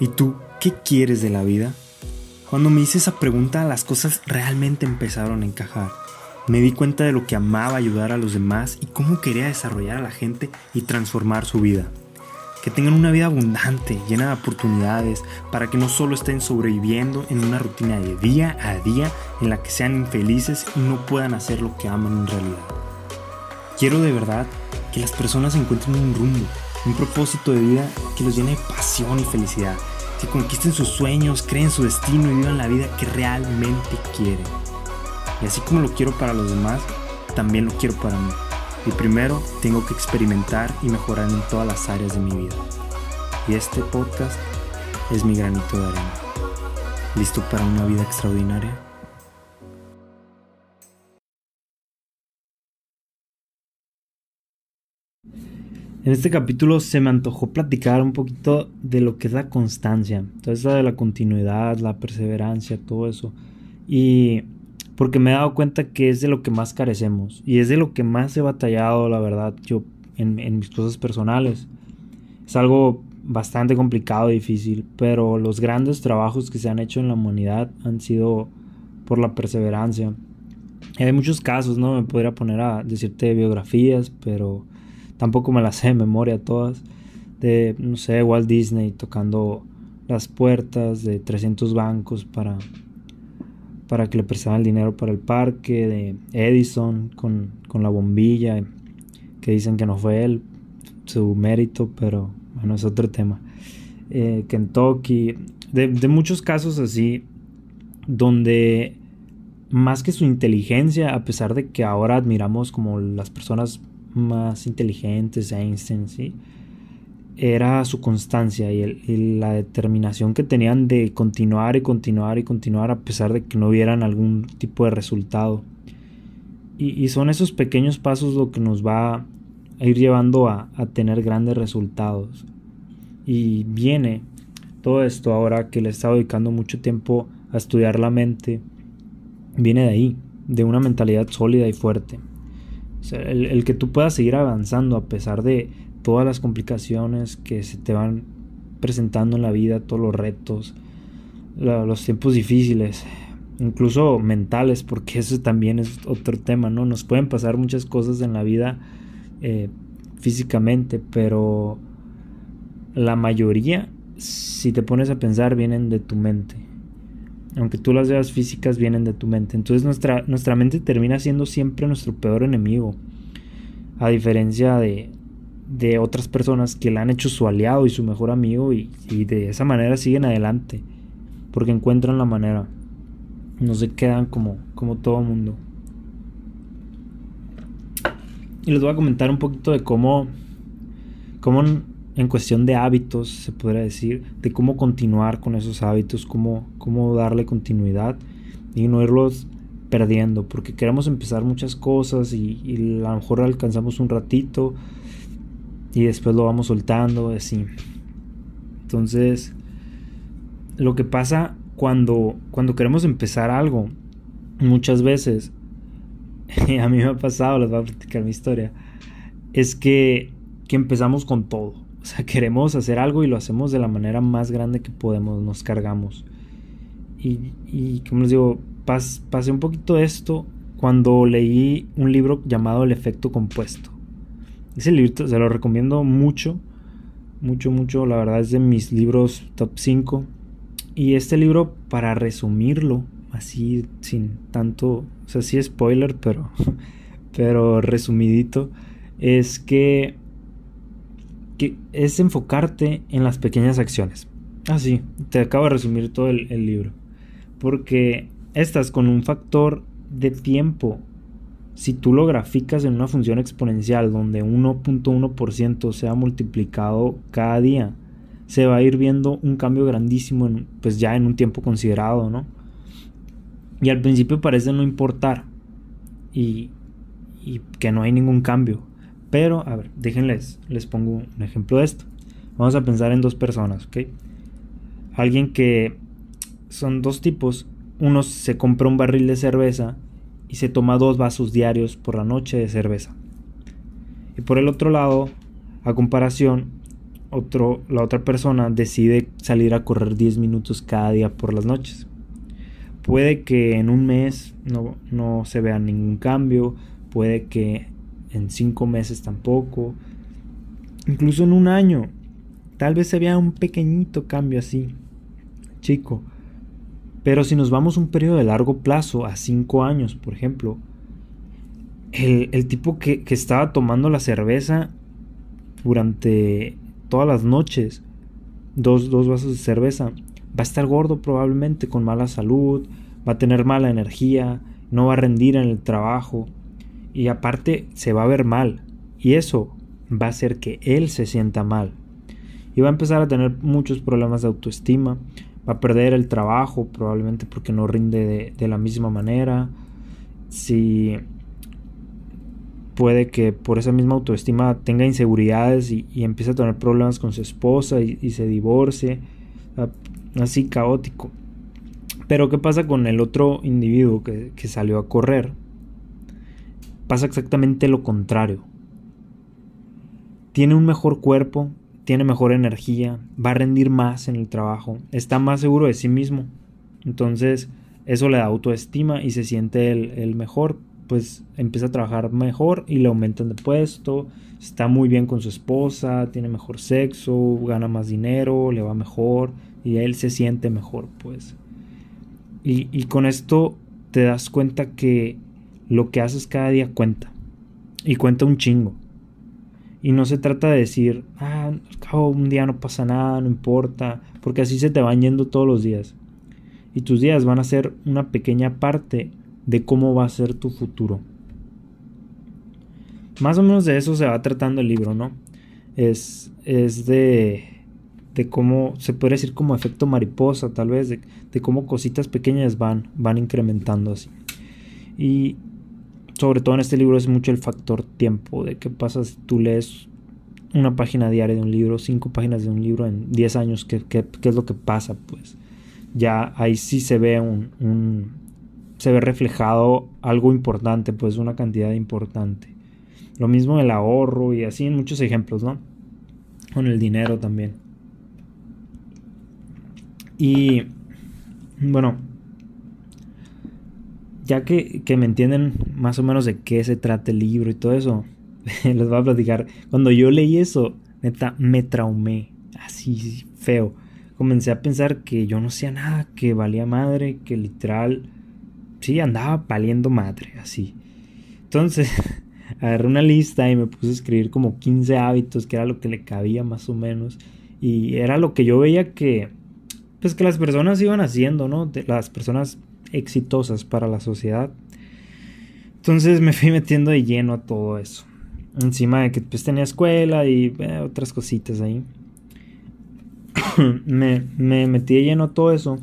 ¿Y tú qué quieres de la vida? Cuando me hice esa pregunta las cosas realmente empezaron a encajar. Me di cuenta de lo que amaba ayudar a los demás y cómo quería desarrollar a la gente y transformar su vida. Que tengan una vida abundante, llena de oportunidades, para que no solo estén sobreviviendo en una rutina de día a día en la que sean infelices y no puedan hacer lo que aman en realidad. Quiero de verdad que las personas encuentren un rumbo, un propósito de vida que los llene de pasión y felicidad, que conquisten sus sueños, creen su destino y vivan la vida que realmente quieren. Y así como lo quiero para los demás, también lo quiero para mí. Y primero tengo que experimentar y mejorar en todas las áreas de mi vida. Y este podcast es mi granito de arena. ¿Listo para una vida extraordinaria? En este capítulo se me antojó platicar un poquito de lo que es la constancia, entonces de la continuidad, la perseverancia, todo eso. Y porque me he dado cuenta que es de lo que más carecemos y es de lo que más he batallado, la verdad, yo en, en mis cosas personales. Es algo bastante complicado difícil, pero los grandes trabajos que se han hecho en la humanidad han sido por la perseverancia. hay muchos casos, ¿no? Me podría poner a decirte biografías, pero tampoco me las sé de memoria todas, de, no sé, Walt Disney tocando las puertas de 300 bancos para, para que le prestaran el dinero para el parque, de Edison con, la bombilla, que dicen que no fue él, su mérito, pero bueno, es otro tema. Eh, Kentucky, de, de muchos casos así, donde más que su inteligencia, a pesar de que ahora admiramos como las personas más inteligentes, Einstein, ¿sí? era su constancia y, la determinación que tenían de continuar y continuar y continuar a pesar de que no vieran algún tipo de resultado. Y, son esos pequeños pasos lo que nos va a ir llevando a, a tener grandes resultados. Y viene todo esto ahora que le he estado dedicando mucho tiempo a estudiar la mente, viene de ahí, de una mentalidad sólida y fuerte el, que tú puedas seguir avanzando a pesar de todas las complicaciones que se te van presentando en la vida, todos los retos, los tiempos difíciles, incluso mentales, porque eso también es otro tema, ¿no? Nos pueden pasar muchas cosas en la vida eh, físicamente, pero la mayoría, si te pones a pensar, vienen de tu mente aunque tú las veas físicas, vienen de tu mente. Entonces nuestra, nuestra mente termina siendo siempre nuestro peor enemigo. A diferencia de, de otras personas que la han hecho su aliado y su mejor amigo y, de esa manera siguen adelante. Porque encuentran la manera. No se quedan como, como todo mundo. Y les voy a comentar un poquito de cómo, cómo en cuestión de hábitos, se podría decir, de cómo continuar con esos hábitos, cómo, cómo darle continuidad y no irlos perdiendo, porque queremos empezar muchas cosas y, a lo mejor alcanzamos un ratito y después lo vamos soltando, así. Entonces, lo que pasa cuando, cuando queremos empezar algo, muchas veces, a mí me ha pasado, les voy a platicar mi historia, es que, que empezamos con todo o sea, queremos hacer algo y lo hacemos de la manera más grande que podemos, nos cargamos. Y, y como les digo, pasé un poquito esto cuando leí un libro llamado El efecto compuesto. Ese libro se lo recomiendo mucho, mucho, mucho. La verdad es de mis libros top 5. Y este libro, para resumirlo, así sin tanto, o sea, sí spoiler, pero, pero resumidito, es que que es enfocarte en las pequeñas acciones. Así, ah, te acabo de resumir todo el, libro. Porque estás con un factor de tiempo. Si tú lo graficas en una función exponencial donde 1.1% sea multiplicado cada día, se va a ir viendo un cambio grandísimo pues ya en un tiempo considerado, ¿no? Y al principio parece no importar y, y que no hay ningún cambio. Pero, a ver, déjenles, les pongo un ejemplo de esto. Vamos a pensar en dos personas, ¿ok? Alguien que son dos tipos. Uno se compra un barril de cerveza y se toma dos vasos diarios por la noche de cerveza. Y por el otro lado, a comparación, otro, la otra persona decide salir a correr 10 minutos cada día por las noches. Puede que en un mes no, no se vea ningún cambio, puede que en 5 meses tampoco, incluso en un año, tal vez se vea un pequeñito cambio así, chico. Pero si nos vamos un periodo de largo plazo, a 5 años, por ejemplo, el, tipo que, que estaba tomando la cerveza durante todas las noches, dos, dos vasos de cerveza, va a estar gordo probablemente, con mala salud, va a tener mala energía, no va a rendir en el trabajo y aparte se va a ver mal. Y eso va a hacer que él se sienta mal. Y va a empezar a tener muchos problemas de autoestima. Va a perder el trabajo probablemente porque no rinde de, la misma manera. Si puede que por esa misma autoestima tenga inseguridades y, empiece a tener problemas con su esposa y, se divorcie. Así caótico. Pero ¿qué pasa con el otro individuo que salió a correr? Pasa exactamente lo contrario. Tiene un mejor cuerpo, tiene mejor energía, va a rendir más en el trabajo, está más seguro de sí mismo. Entonces, eso le da autoestima y se siente el, el mejor pues empieza a trabajar mejor y le aumentan de puesto, está muy bien con su esposa, tiene mejor sexo, gana más dinero, le va mejor y él se siente mejor, pues. Y, y con esto te das cuenta que lo que haces cada día cuenta y cuenta un chingo. Y no se trata de decir, ah, un día no pasa nada, no importa, porque así se te van yendo todos los días. Y tus días van a ser una pequeña parte de cómo va a ser tu futuro. Más o menos de eso se va tratando el libro, ¿no? Es, es de, de cómo, se puede decir como efecto mariposa, tal vez, de, de cómo cositas pequeñas van, van incrementando así. Y sobre todo en este libro es mucho el factor tiempo, de qué pasa si tú lees una página diaria de un libro, cinco páginas de un libro en 10 años, ¿qué, qué, qué es lo que pasa? Pues ya ahí sí se ve un, se ve reflejado algo importante, pues una cantidad importante. Lo mismo el ahorro y así en muchos ejemplos, ¿no? Con el dinero también. Y bueno, ya que, que, me entienden más o menos de qué se trata el libro y todo eso, les voy a platicar. Cuando yo leí eso, neta, me traumé, así feo. Comencé a pensar que yo no hacía nada, que valía madre, que literal sí, andaba paliendo madre, así. Entonces, agarré una lista y me puse a escribir como 15 hábitos, que era lo que le cabía más o menos. Y era lo que yo veía que, pues que las personas iban haciendo, ¿no? Las personas exitosas para la sociedad. Entonces me fui metiendo de lleno a todo eso. Encima de que pues tenía escuela y eh, otras cositas ahí. me, me metí de lleno a todo eso.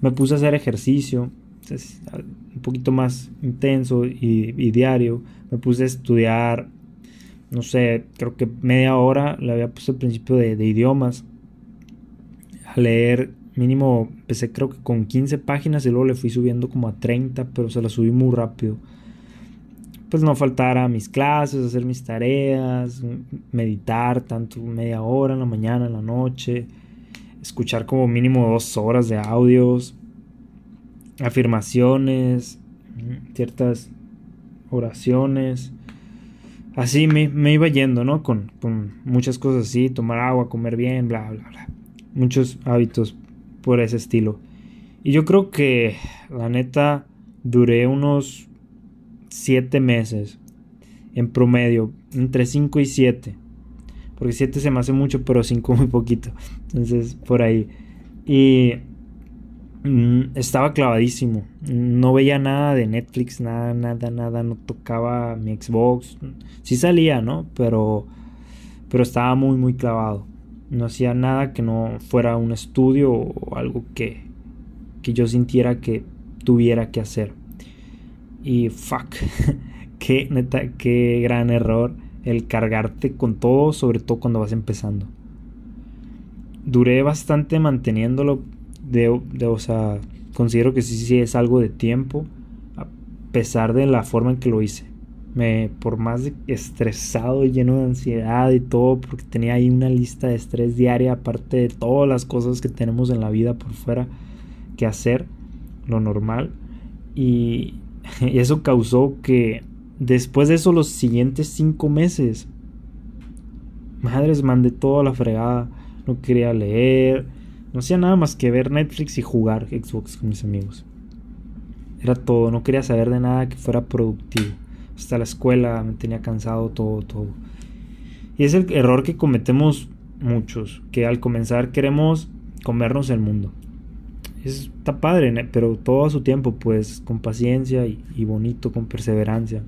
Me puse a hacer ejercicio un poquito más intenso y, diario. Me puse a estudiar, no sé, creo que media hora le había puesto el principio de, idiomas. A leer mínimo, empecé creo que con 15 páginas y luego le fui subiendo como a 30, pero se la subí muy rápido. Pues no faltara mis clases, hacer mis tareas, meditar tanto media hora en la mañana, en la noche, escuchar como mínimo dos horas de audios afirmaciones, ciertas oraciones. Así me, iba yendo, ¿no? Con, muchas cosas así, tomar agua, comer bien, bla, bla, bla. Muchos hábitos por ese estilo. Y yo creo que, la neta, duré unos siete meses en promedio, entre 5 y 7. Porque 7 se me hace mucho, pero 5 muy poquito. Entonces, por ahí. Y Mm, estaba clavadísimo. No veía nada de Netflix, nada, nada, nada. No tocaba mi Xbox. Sí salía, ¿no? Pero, pero estaba muy, muy clavado. No hacía nada que no fuera un estudio o algo que, que yo sintiera que tuviera que hacer. Y fuck, qué neta, qué gran error el cargarte con todo, sobre todo cuando vas empezando. Duré bastante manteniéndolo de, o sea, considero que sí, sí es algo de tiempo, a pesar de la forma en que lo hice. Me, por más estresado y lleno de ansiedad y todo, porque tenía ahí una lista de estrés diaria, aparte de todas las cosas que tenemos en la vida por fuera que hacer, lo normal. Y, y eso causó que después de eso, los siguientes cinco meses, madres, mandé toda la fregada. No quería leer, no hacía nada más que ver Netflix y jugar Xbox con mis amigos. Era todo, no quería saber de nada que fuera productivo. Hasta la escuela me tenía cansado todo, todo. Y es el error que cometemos muchos, que al comenzar queremos comernos el mundo. está padre, pero todo a su tiempo, pues con paciencia y, y bonito, con perseverancia.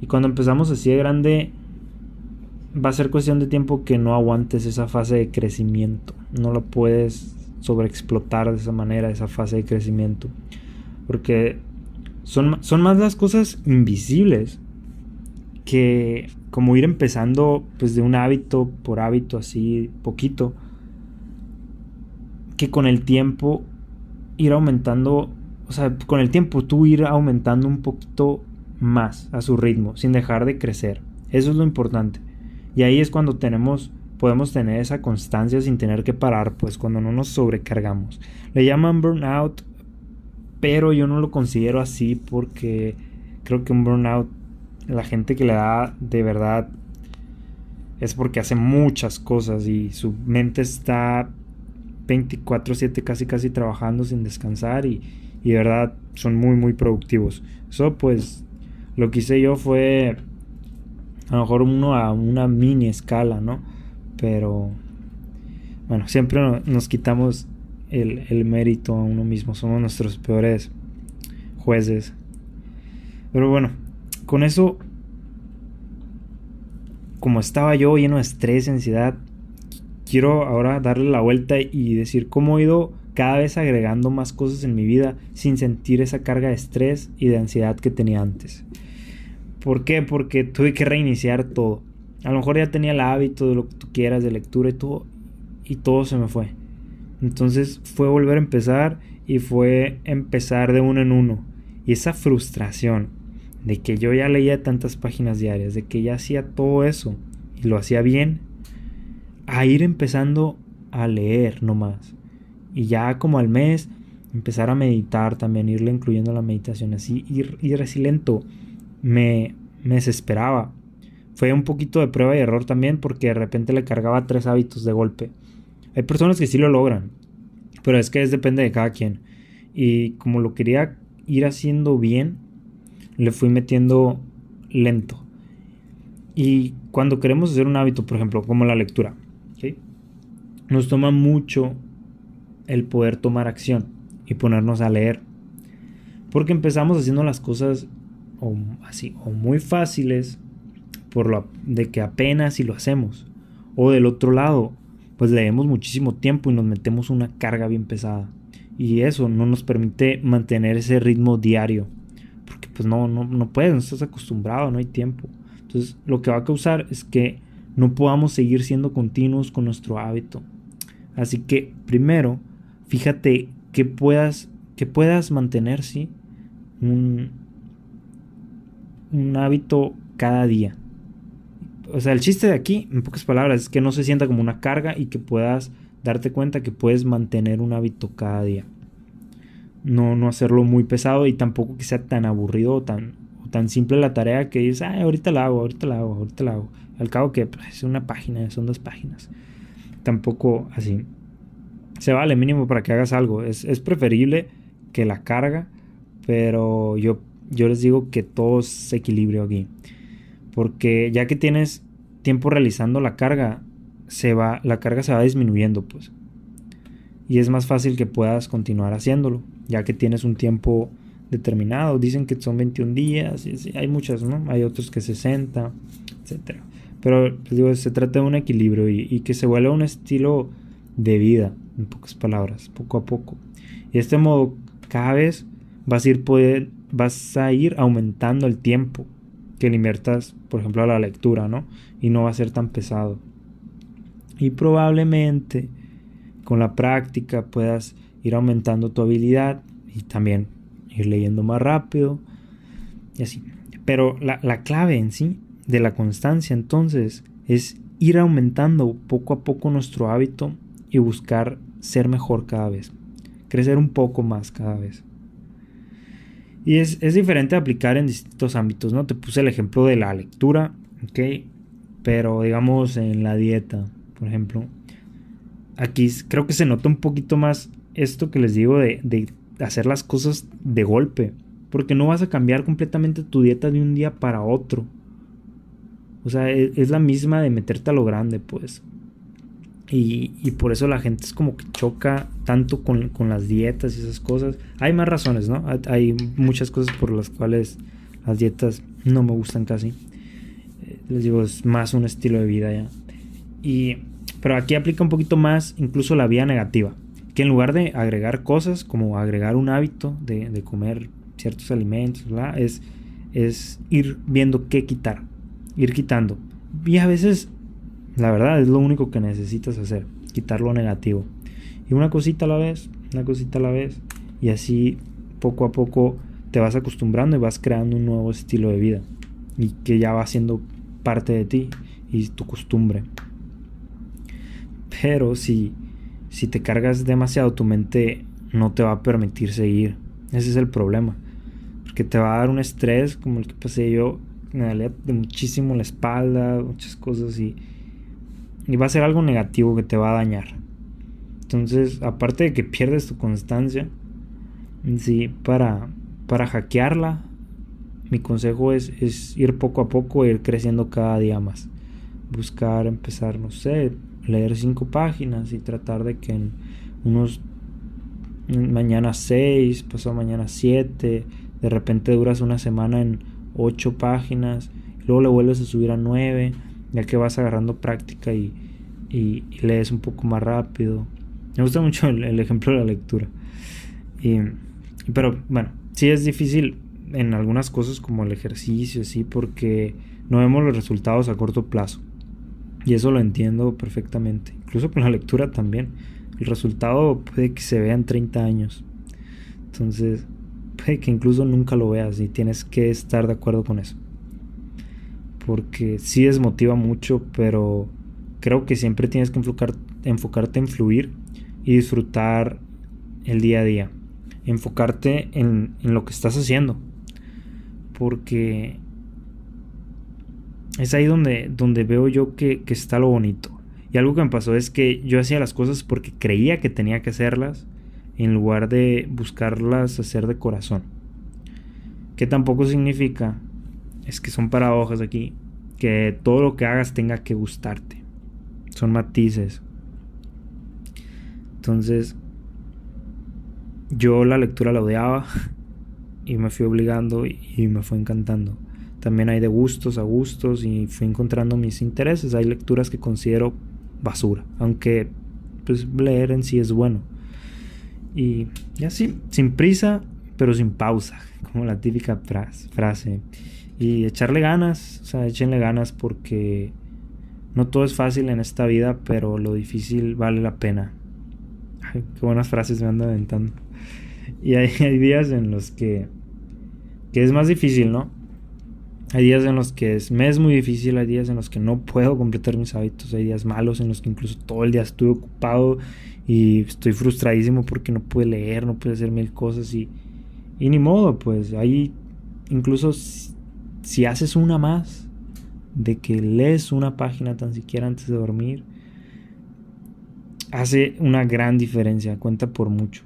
Y cuando empezamos así de grande, va a ser cuestión de tiempo que no aguantes esa fase de crecimiento. No lo puedes sobreexplotar de esa manera, esa fase de crecimiento. Porque son, son más las cosas invisibles que como ir empezando pues de un hábito por hábito así poquito que con el tiempo ir aumentando o sea con el tiempo tú ir aumentando un poquito más a su ritmo sin dejar de crecer eso es lo importante y ahí es cuando tenemos, podemos tener esa constancia sin tener que parar, pues cuando no nos sobrecargamos. Le llaman burnout, pero yo no lo considero así porque creo que un burnout, la gente que le da de verdad es porque hace muchas cosas y su mente está 24/7 casi casi trabajando sin descansar y, y de verdad son muy muy productivos. Eso pues lo que hice yo fue a lo mejor uno a una mini escala, ¿no? Pero bueno, siempre nos quitamos el, mérito a uno mismo, somos nuestros peores jueces. Pero bueno, con eso, como estaba yo lleno de estrés, ansiedad, quiero ahora darle la vuelta y decir cómo he ido cada vez agregando más cosas en mi vida sin sentir esa carga de estrés y de ansiedad que tenía antes. ¿Por qué? Porque tuve que reiniciar todo. A lo mejor ya tenía el hábito de lo que tú quieras, de lectura y todo, y todo se me fue. Entonces fue volver a empezar y fue empezar de uno en uno. Y esa frustración de que yo ya leía tantas páginas diarias, de que ya hacía todo eso y lo hacía bien, a ir empezando a leer nomás. Y ya como al mes, empezar a meditar también, irle incluyendo la meditación, así, ir, ir así lento me, desesperaba. Fue un poquito de prueba y error también porque de repente le cargaba tres hábitos de golpe. Hay personas que sí lo logran, pero es que es depende de cada quien. Y como lo quería ir haciendo bien, le fui metiendo lento. Y cuando queremos hacer un hábito, por ejemplo, como la lectura, nos toma mucho el poder tomar acción y ponernos a leer. Porque empezamos haciendo las cosas así o muy fáciles por lo de que apenas si lo hacemos o del otro lado pues leemos muchísimo tiempo y nos metemos una carga bien pesada. Y eso no nos permite mantener ese ritmo diario porque pues no no no puedes no estás acostumbrado no hay tiempo. Entonces lo que va a causar es que no podamos seguir siendo continuos con nuestro hábito. Así que primero fíjate que puedas que puedas mantener sí un un hábito cada día. O sea, el chiste de aquí, en pocas palabras, es que no se sienta como una carga y que puedas darte cuenta que puedes mantener un hábito cada día. No, no hacerlo muy pesado y tampoco que sea tan aburrido o tan, tan simple la tarea que dices, ah, ahorita la hago, ahorita la hago, ahorita la hago. Al cabo que pues, es una página, son dos páginas. Tampoco así. Se vale mínimo para que hagas algo. Es, es preferible que la carga, pero yo yo les digo que todo es equilibrio aquí. Porque ya que tienes tiempo realizando la carga, se va, la carga se va disminuyendo, pues. Y es más fácil que puedas continuar haciéndolo, ya que tienes un tiempo determinado. Dicen que son 21 días, hay muchas, ¿no? Hay otros que 60, etc. Pero digo, se trata de un equilibrio y, y, que se vuelva un estilo de vida, en pocas palabras, poco a poco. Y de este modo, cada vez vas a ir poder, vas a ir aumentando el tiempo que le inviertas, por ejemplo, a la lectura, ¿no? Y no va a ser tan pesado. Y probablemente con la práctica puedas ir aumentando tu habilidad y también ir leyendo más rápido y así. pero la, la clave en sí de la constancia entonces es ir aumentando poco a poco nuestro hábito y buscar ser mejor cada vez, crecer un poco más cada vez. Y es, diferente aplicar en distintos ámbitos, ¿no? Te puse el ejemplo de la lectura, ¿ok? Pero digamos en la dieta, por ejemplo. Aquí creo que se nota un poquito más esto que les digo de, de hacer las cosas de golpe. Porque no vas a cambiar completamente tu dieta de un día para otro. O sea, es, es la misma de meterte a lo grande, pues. Y, por eso la gente es como que choca tanto con, las dietas y esas cosas. Hay más razones, ¿no? Hay muchas cosas por las cuales las dietas no me gustan casi. Eh, les digo, es más un estilo de vida ya. Y, pero aquí aplica un poquito más incluso la vía negativa. Que en lugar de agregar cosas, como agregar un hábito de, comer ciertos alimentos, Es, es ir viendo qué quitar. Ir quitando. Y a veces la verdad es lo único que necesitas hacer, quitar lo negativo. Y una cosita a la vez, una cosita a la vez. Y así poco a poco te vas acostumbrando y vas creando un nuevo estilo de vida. Y que ya va siendo parte de ti y tu costumbre. Pero si, si te cargas demasiado, tu mente no te va a permitir seguir. Ese es el problema. Porque te va a dar un estrés como el que pasé yo. Me dolía muchísimo la espalda, muchas cosas y y va a ser algo negativo que te va a dañar. Entonces, aparte de que pierdes tu constancia, sí, para, para hackearla, mi consejo es, es ir poco a poco ir creciendo cada día más. Buscar, empezar, no sé, leer cinco páginas y tratar de que en unos mañana seis, pasado mañana siete, de repente duras una semana en ocho páginas, luego le vuelves a subir a nueve ya que vas agarrando práctica y, lees un poco más rápido. Me gusta mucho el, ejemplo de la lectura. Y, pero bueno, sí es difícil en algunas cosas como el ejercicio, sí, porque no vemos los resultados a corto plazo. Y eso lo entiendo perfectamente. Incluso con la lectura también. El resultado puede que se vea en 30 años. Entonces, puede que incluso nunca lo veas y tienes que estar de acuerdo con eso porque sí desmotiva mucho, pero creo que siempre tienes que enfocarte en fluir y disfrutar el día a día. Enfocarte en, lo que estás haciendo. Porque es ahí donde, donde veo yo que, que, está lo bonito. Y algo que me pasó es que yo hacía las cosas porque creía que tenía que hacerlas en lugar de buscarlas hacer de corazón. Que tampoco significa es que son paradojas aquí, que todo lo que hagas tenga que gustarte. Son matices. Entonces, yo la lectura la odiaba y me fui obligando y, me fue encantando. También hay de gustos a gustos y fui encontrando mis intereses. Hay lecturas que considero basura, aunque pues leer en sí es bueno. Y, y así, sin prisa, pero sin pausa, como la típica frase. Y echarle ganas, o sea, échenle ganas porque no todo es fácil en esta vida, pero lo difícil vale la pena. Ay, qué buenas frases me andan aventando. Y hay, días en los que, que es más difícil, ¿no? Hay días en los que es, me es muy difícil, hay días en los que no puedo completar mis hábitos, hay días malos en los que incluso todo el día estuve ocupado y estoy frustradísimo porque no pude leer, no pude hacer mil cosas y, y ni modo, pues hay incluso si haces una más, de que lees una página tan siquiera antes de dormir, hace una gran diferencia, cuenta por mucho.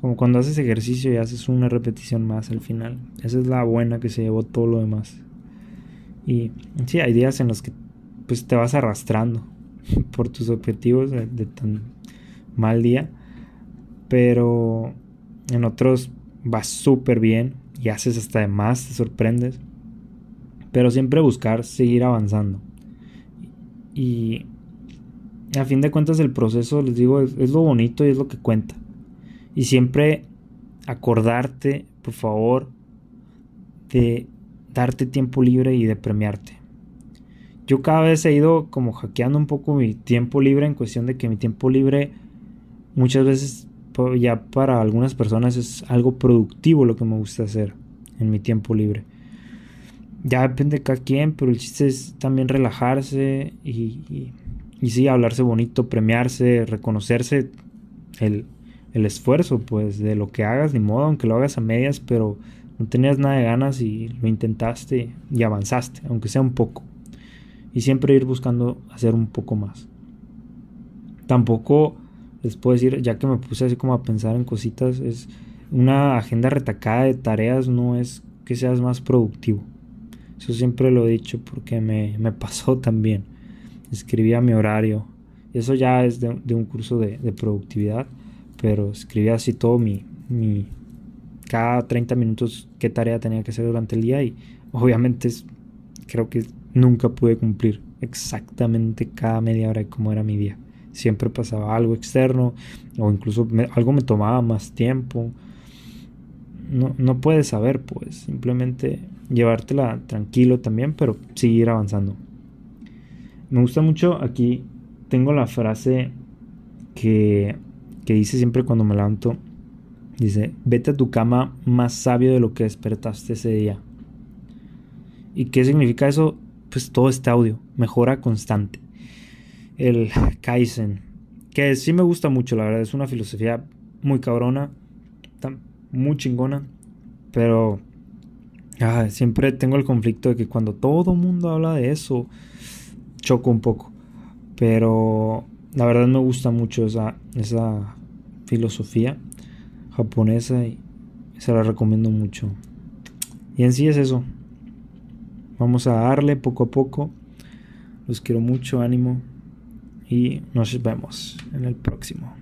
Como cuando haces ejercicio y haces una repetición más al final. Esa es la buena que se llevó todo lo demás. Y sí, hay días en los que pues te vas arrastrando por tus objetivos de, de tan mal día. Pero en otros vas súper bien y haces hasta de más, te sorprendes pero siempre buscar seguir avanzando. Y a fin de cuentas el proceso, les digo, es, lo bonito y es lo que cuenta. Y siempre acordarte, por favor, de darte tiempo libre y de premiarte. Yo cada vez he ido como hackeando un poco mi tiempo libre en cuestión de que mi tiempo libre muchas veces ya para algunas personas es algo productivo lo que me gusta hacer en mi tiempo libre. Ya depende de cada quien, pero el chiste es también relajarse y, y, sí, hablarse bonito, premiarse, reconocerse el, el, esfuerzo, pues, de lo que hagas, ni modo, aunque lo hagas a medias, pero no tenías nada de ganas y lo intentaste y avanzaste, aunque sea un poco. Y siempre ir buscando hacer un poco más. Tampoco les puedo decir, ya que me puse así como a pensar en cositas, es una agenda retacada de tareas no es que seas más productivo. Eso siempre lo he dicho porque me, pasó también. Escribía mi horario. Eso ya es de, un curso de, productividad. Pero escribía así todo mi, mi... Cada 30 minutos qué tarea tenía que hacer durante el día. Y obviamente creo que nunca pude cumplir exactamente cada media hora de cómo era mi día. Siempre pasaba algo externo o incluso algo me tomaba más tiempo. No, no puedes saber, pues simplemente llevártela tranquilo también, pero seguir avanzando. Me gusta mucho aquí, tengo la frase que, que dice siempre cuando me levanto, dice, vete a tu cama más sabio de lo que despertaste ese día. ¿Y qué significa eso? Pues todo este audio, mejora constante. El Kaizen, que sí me gusta mucho, la verdad, es una filosofía muy cabrona, muy chingona, pero Ah, siempre tengo el conflicto de que cuando todo mundo habla de eso, choco un poco. Pero la verdad me gusta mucho esa, esa filosofía japonesa y se la recomiendo mucho. Y en sí es eso. Vamos a darle poco a poco. Los quiero mucho, ánimo. Y nos vemos en el próximo.